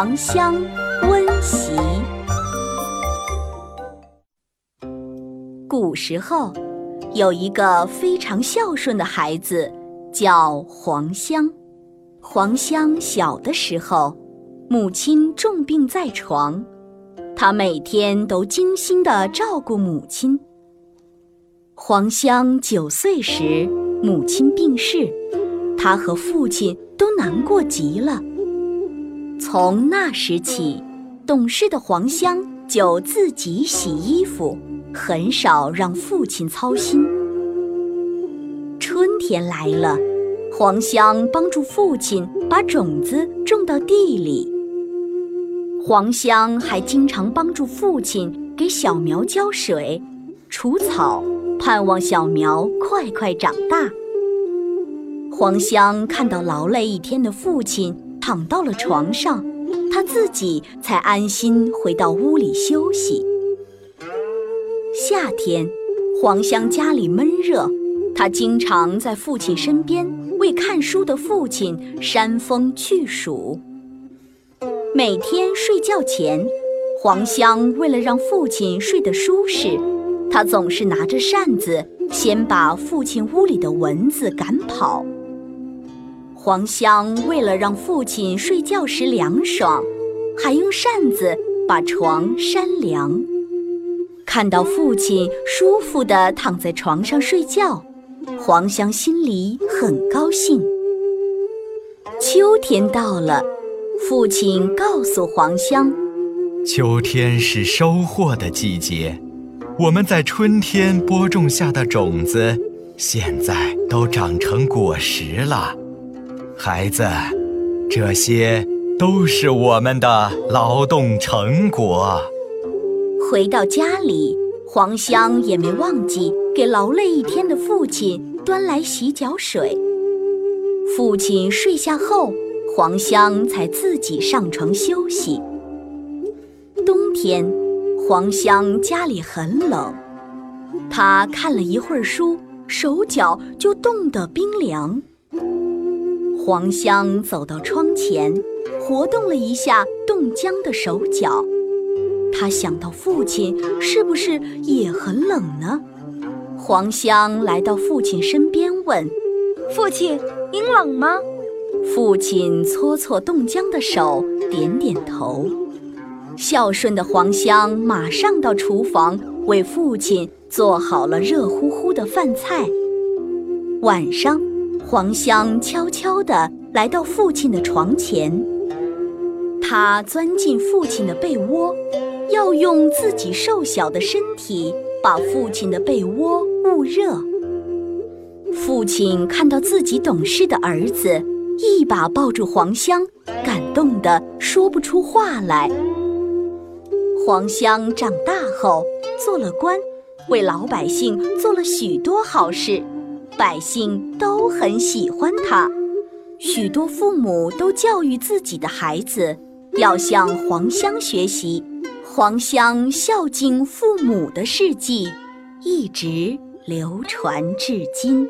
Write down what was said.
黄香温席。古时候，有一个非常孝顺的孩子，叫黄香。黄香小的时候，母亲重病在床，他每天都精心地照顾母亲。黄香九岁时，母亲病逝，他和父亲都难过极了。从那时起，懂事的黄香就自己洗衣服，很少让父亲操心。春天来了，黄香帮助父亲把种子种到地里。黄香还经常帮助父亲给小苗浇水、除草，盼望小苗快快长大。黄香看到劳累一天的父亲。躺到了床上，他自己才安心回到屋里休息。夏天，黄香家里闷热，他经常在父亲身边为看书的父亲扇风去暑。每天睡觉前，黄香为了让父亲睡得舒适，他总是拿着扇子先把父亲屋里的蚊子赶跑。黄香为了让父亲睡觉时凉爽，还用扇子把床扇凉。看到父亲舒服地躺在床上睡觉，黄香心里很高兴。秋天到了，父亲告诉黄香：“秋天是收获的季节，我们在春天播种下的种子，现在都长成果实了。”孩子，这些都是我们的劳动成果。回到家里，黄香也没忘记给劳累一天的父亲端来洗脚水。父亲睡下后，黄香才自己上床休息。冬天，黄香家里很冷，他看了一会儿书，手脚就冻得冰凉。黄香走到窗前，活动了一下冻僵的手脚。他想到父亲是不是也很冷呢？黄香来到父亲身边问：“父亲，您冷吗？”父亲搓搓冻僵的手，点点头。孝顺的黄香马上到厨房为父亲做好了热乎乎的饭菜。晚上。黄香悄悄地来到父亲的床前，他钻进父亲的被窝，要用自己瘦小的身体把父亲的被窝捂热。父亲看到自己懂事的儿子，一把抱住黄香，感动得说不出话来。黄香长大后做了官，为老百姓做了许多好事。百姓都很喜欢他，许多父母都教育自己的孩子要向黄香学习，黄香孝敬父母的事迹一直流传至今。